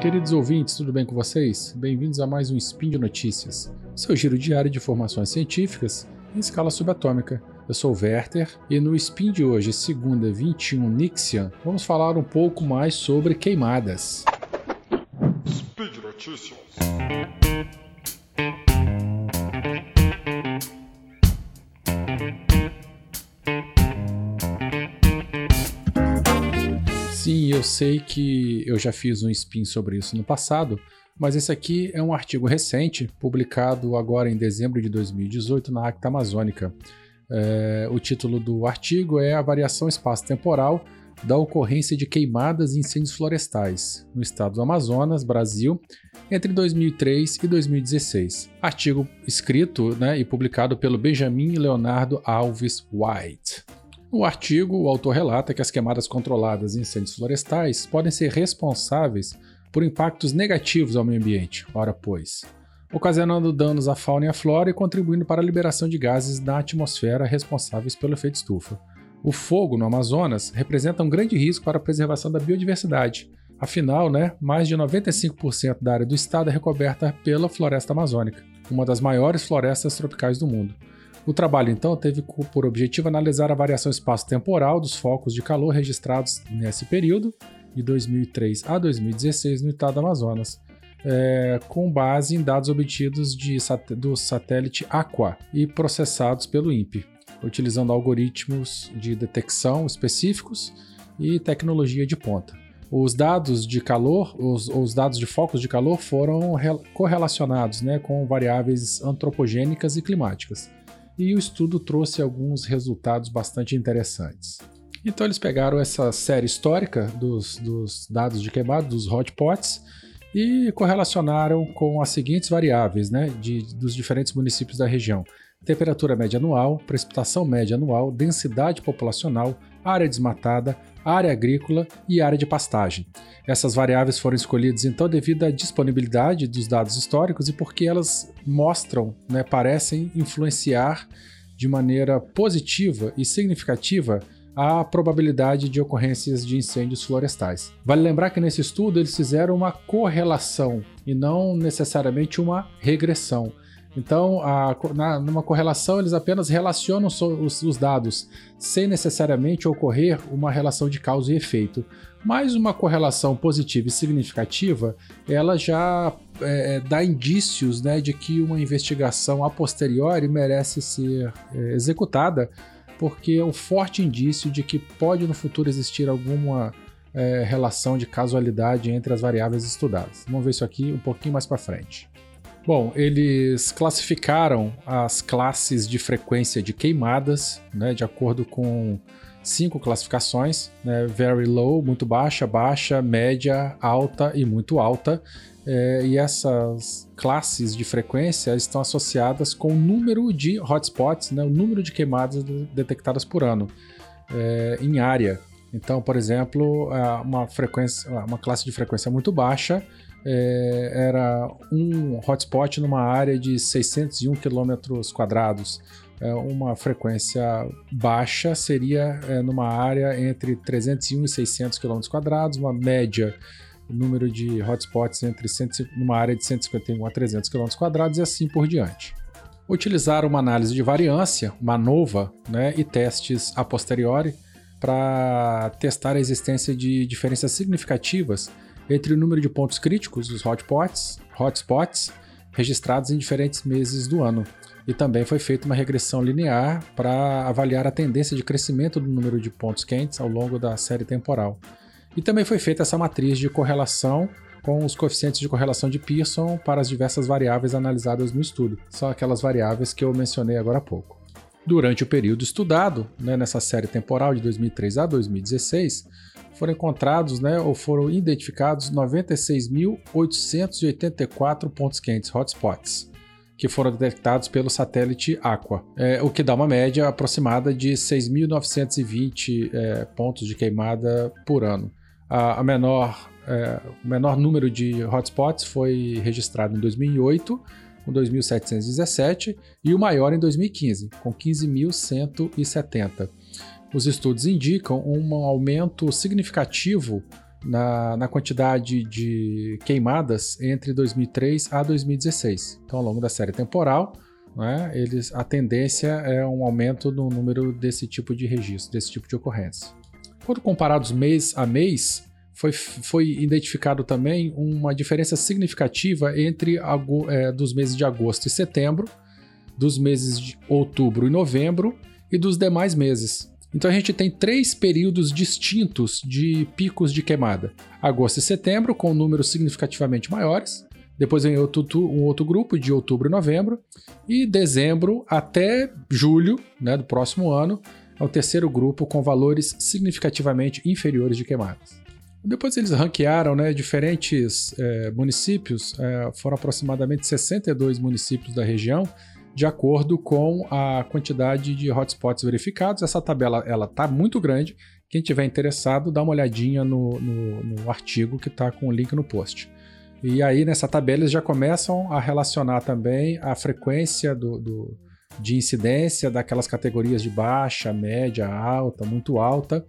Queridos ouvintes, tudo bem com vocês? Bem-vindos a mais um Spin de Notícias, seu giro diário de informações científicas em escala subatômica. Eu sou o Werther e no Spin de hoje, segunda 21 Nixian, vamos falar um pouco mais sobre queimadas. Speed Notícias. Eu sei que eu já fiz um spin sobre isso no passado, mas esse aqui é um artigo recente, publicado agora em dezembro de 2018 na Acta Amazônica. É, o título do artigo é A Variação Espaço-Temporal da Ocorrência de Queimadas e Incêndios Florestais no estado do Amazonas, Brasil, entre 2003 e 2016. Artigo escrito né, e publicado pelo Benjamin Leonardo Alves White. No artigo, o autor relata que as queimadas controladas em incêndios florestais podem ser responsáveis por impactos negativos ao meio ambiente, ora pois, ocasionando danos à fauna e à flora e contribuindo para a liberação de gases na atmosfera responsáveis pelo efeito estufa. O fogo no Amazonas representa um grande risco para a preservação da biodiversidade. Afinal, né, mais de 95% da área do estado é recoberta pela floresta amazônica, uma das maiores florestas tropicais do mundo. O trabalho, então, teve por objetivo analisar a variação espaço-temporal dos focos de calor registrados nesse período, de 2003 a 2016, no estado do Amazonas, é, com base em dados obtidos de, do satélite Aqua e processados pelo INPE, utilizando algoritmos de detecção específicos e tecnologia de ponta. Os dados de calor, os, os dados de focos de calor foram correlacionados né, com variáveis antropogênicas e climáticas e o estudo trouxe alguns resultados bastante interessantes. Então eles pegaram essa série histórica dos, dos dados de queimado, dos hotpots, e correlacionaram com as seguintes variáveis né, de, dos diferentes municípios da região: temperatura média anual, precipitação média anual, densidade populacional, área desmatada, área agrícola e área de pastagem. Essas variáveis foram escolhidas então devido à disponibilidade dos dados históricos e porque elas mostram, né, parecem influenciar de maneira positiva e significativa a probabilidade de ocorrências de incêndios florestais. Vale lembrar que nesse estudo eles fizeram uma correlação e não necessariamente uma regressão. Então, a, na, numa correlação, eles apenas relacionam os, os, dados, sem necessariamente ocorrer uma relação de causa e efeito. Mas uma correlação positiva e significativa, ela já é, é, dá indícios né, de que uma investigação a posteriori merece ser é, executada, porque é um forte indício de que pode no futuro existir alguma é, relação de casualidade entre as variáveis estudadas. Vamos ver isso aqui um pouquinho mais para frente. Bom, eles classificaram as classes de frequência de queimadas, né, de acordo com cinco classificações, né, very low, muito baixa, baixa, média, alta e muito alta. É, e essas classes de frequência estão associadas com o número de hotspots, né, o número de queimadas detectadas por ano é, em área. Então, por exemplo, uma frequência, uma classe de frequência muito baixa é, era um hotspot numa área de 601 km quadrados. É, uma frequência baixa seria é, numa área entre 301 e 600 km quadrados, uma média número de hotspots entre 100, numa área de 151 a 300 km quadrados e assim por diante. Utilizaram uma análise de variância, uma nova, né, e testes a posteriori para testar a existência de diferenças significativas entre o número de pontos críticos, os hotspots, hotspots registrados em diferentes meses do ano. E também foi feita uma regressão linear para avaliar a tendência de crescimento do número de pontos quentes ao longo da série temporal. E também foi feita essa matriz de correlação com os coeficientes de correlação de Pearson para as diversas variáveis analisadas no estudo. São aquelas variáveis que eu mencionei agora há pouco. Durante o período estudado, né, nessa série temporal de 2003 a 2016, foram encontrados né, ou foram identificados 96.884 pontos quentes, hotspots, que foram detectados pelo satélite Aqua, é, o que dá uma média aproximada de 6.920 é, pontos de queimada por ano. A, a menor, é, o menor número de hotspots foi registrado em 2008 com 2.717, e o maior em 2015, com 15.170. Os estudos indicam um aumento significativo na, na quantidade de queimadas entre 2003 a 2016. Então, ao longo da série temporal, né, eles, a tendência é um aumento no número desse tipo de registro, desse tipo de ocorrência. Quando comparados mês a mês, foi, foi identificado também uma diferença significativa entre é, dos meses de agosto e setembro, dos meses de outubro e novembro e dos demais meses. Então a gente tem três períodos distintos de picos de queimada: agosto e setembro, com números significativamente maiores. Depois vem outro, um outro grupo de outubro e novembro. E dezembro até julho né, do próximo ano é o terceiro grupo com valores significativamente inferiores de queimadas. Depois eles ranquearam né, diferentes é, municípios, é, foram aproximadamente 62 municípios da região, de acordo com a quantidade de hotspots verificados. Essa tabela ela está muito grande. Quem tiver interessado, dá uma olhadinha no, no, no artigo que está com o link no post. E aí, nessa tabela, eles já começam a relacionar também a frequência do, do de incidência daquelas categorias de baixa, média, alta, muito alta.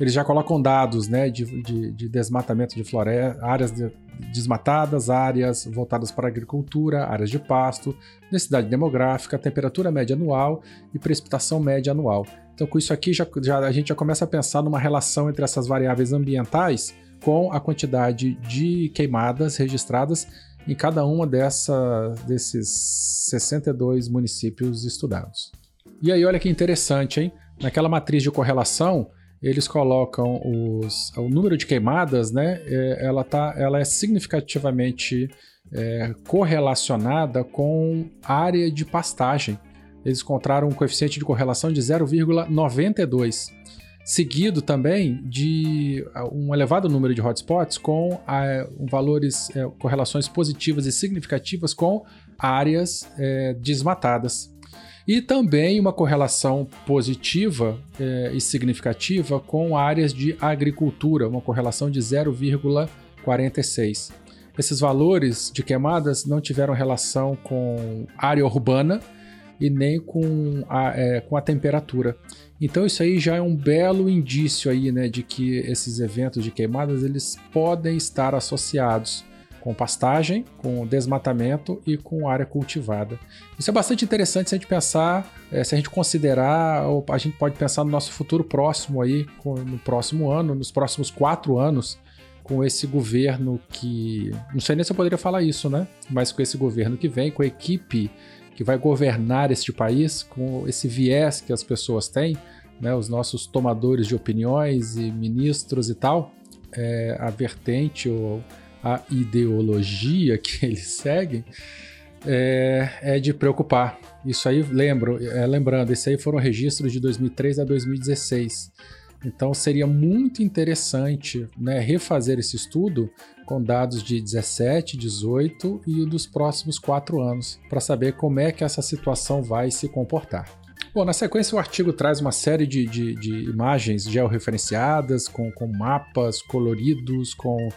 Eles já colocam dados né, de, de, de desmatamento de floresta, áreas de, desmatadas, áreas voltadas para agricultura, áreas de pasto, densidade demográfica, temperatura média anual e precipitação média anual. Então, com isso aqui, já, já, a gente já começa a pensar numa relação entre essas variáveis ambientais com a quantidade de queimadas registradas em cada uma dessa, desses 62 municípios estudados. E aí, olha que interessante, hein? Naquela matriz de correlação, eles colocam os, o número de queimadas, né? É, ela, tá, ela é significativamente é, correlacionada com área de pastagem. Eles encontraram um coeficiente de correlação de 0,92 seguido também de ah, um elevado número de hotspots com a, um valores, é, correlações positivas e significativas com áreas é, desmatadas. E também uma correlação positiva é, e significativa com áreas de agricultura, uma correlação de 0,46. Esses valores de queimadas não tiveram relação com área urbana e nem com a, é, com a temperatura. Então isso aí já é um belo indício aí, né, de que esses eventos de queimadas eles podem estar associados com pastagem, com desmatamento e com área cultivada. Isso é bastante interessante se a gente pensar, é, se a gente considerar, ou a gente pode pensar no nosso futuro próximo aí, no próximo ano, nos próximos quatro anos, com esse governo que. Não sei nem se eu poderia falar isso, né? Mas com esse governo que vem, com a equipe que vai governar este país, com esse viés que as pessoas têm, né, os nossos tomadores de opiniões e ministros e tal, é, a vertente ou a ideologia que eles seguem é, é de preocupar. Isso aí, lembro, é, lembrando, esse aí foram registros de 2003 a 2016. Então seria muito interessante né, refazer esse estudo com dados de 17, 18 e dos próximos quatro anos, para saber como é que essa situação vai se comportar. Bom, na sequência o artigo traz uma série de, de, de imagens georreferenciadas, com, com mapas coloridos, com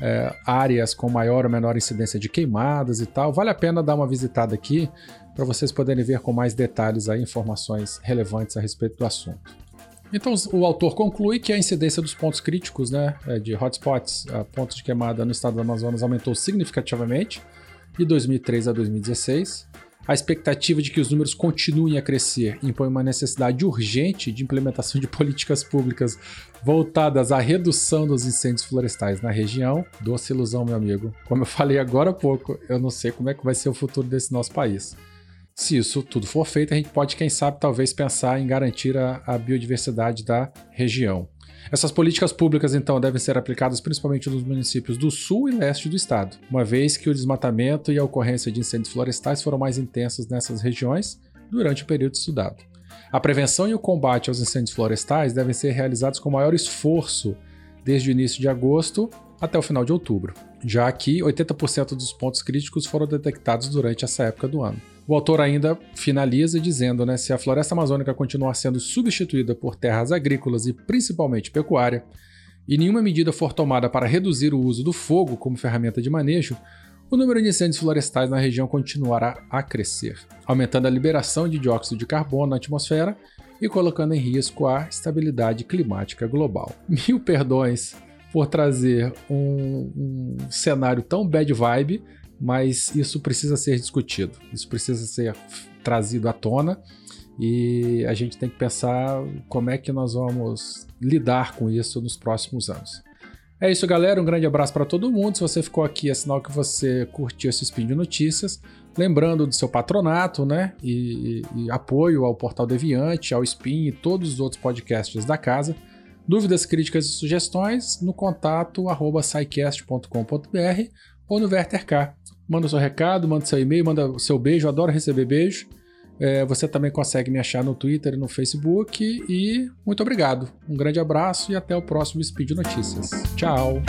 é, áreas com maior ou menor incidência de queimadas e tal. Vale a pena dar uma visitada aqui para vocês poderem ver com mais detalhes aí, informações relevantes a respeito do assunto. Então, o autor conclui que a incidência dos pontos críticos, né, é, de hotspots, pontos de queimada no estado do Amazonas, aumentou significativamente de 2003 a 2016. A expectativa de que os números continuem a crescer impõe uma necessidade urgente de implementação de políticas públicas voltadas à redução dos incêndios florestais na região. Doce ilusão, meu amigo. Como eu falei agora há pouco, eu não sei como é que vai ser o futuro desse nosso país. Se isso tudo for feito, a gente pode, quem sabe, talvez pensar em garantir a, a biodiversidade da região. Essas políticas públicas, então, devem ser aplicadas principalmente nos municípios do sul e leste do estado, uma vez que o desmatamento e a ocorrência de incêndios florestais foram mais intensos nessas regiões durante o período estudado. A prevenção e o combate aos incêndios florestais devem ser realizados com maior esforço desde o início de agosto até o final de outubro, já que 80% dos pontos críticos foram detectados durante essa época do ano. O autor ainda finaliza dizendo, né, se a floresta amazônica continuar sendo substituída por terras agrícolas e principalmente pecuária, e nenhuma medida for tomada para reduzir o uso do fogo como ferramenta de manejo, o número de incêndios florestais na região continuará a crescer, aumentando a liberação de dióxido de carbono na atmosfera e colocando em risco a estabilidade climática global. Mil perdões por trazer um, um cenário tão bad vibe, mas isso precisa ser discutido, isso precisa ser trazido à tona e a gente tem que pensar como é que nós vamos lidar com isso nos próximos anos. É isso, galera. Um grande abraço para todo mundo. Se você ficou aqui, é sinal que você curtiu esse Spin de Notícias. Lembrando do seu patronato, né? E, e, e apoio ao Portal Deviante, ao Spin e todos os outros podcasts da casa. Dúvidas, críticas e sugestões no contato arroba ou no VerterK. Manda o seu recado, manda seu e-mail, manda seu beijo. Adoro receber beijo. É, você também consegue me achar no Twitter e no Facebook. E muito obrigado. Um grande abraço e até o próximo Speed Notícias. Tchau!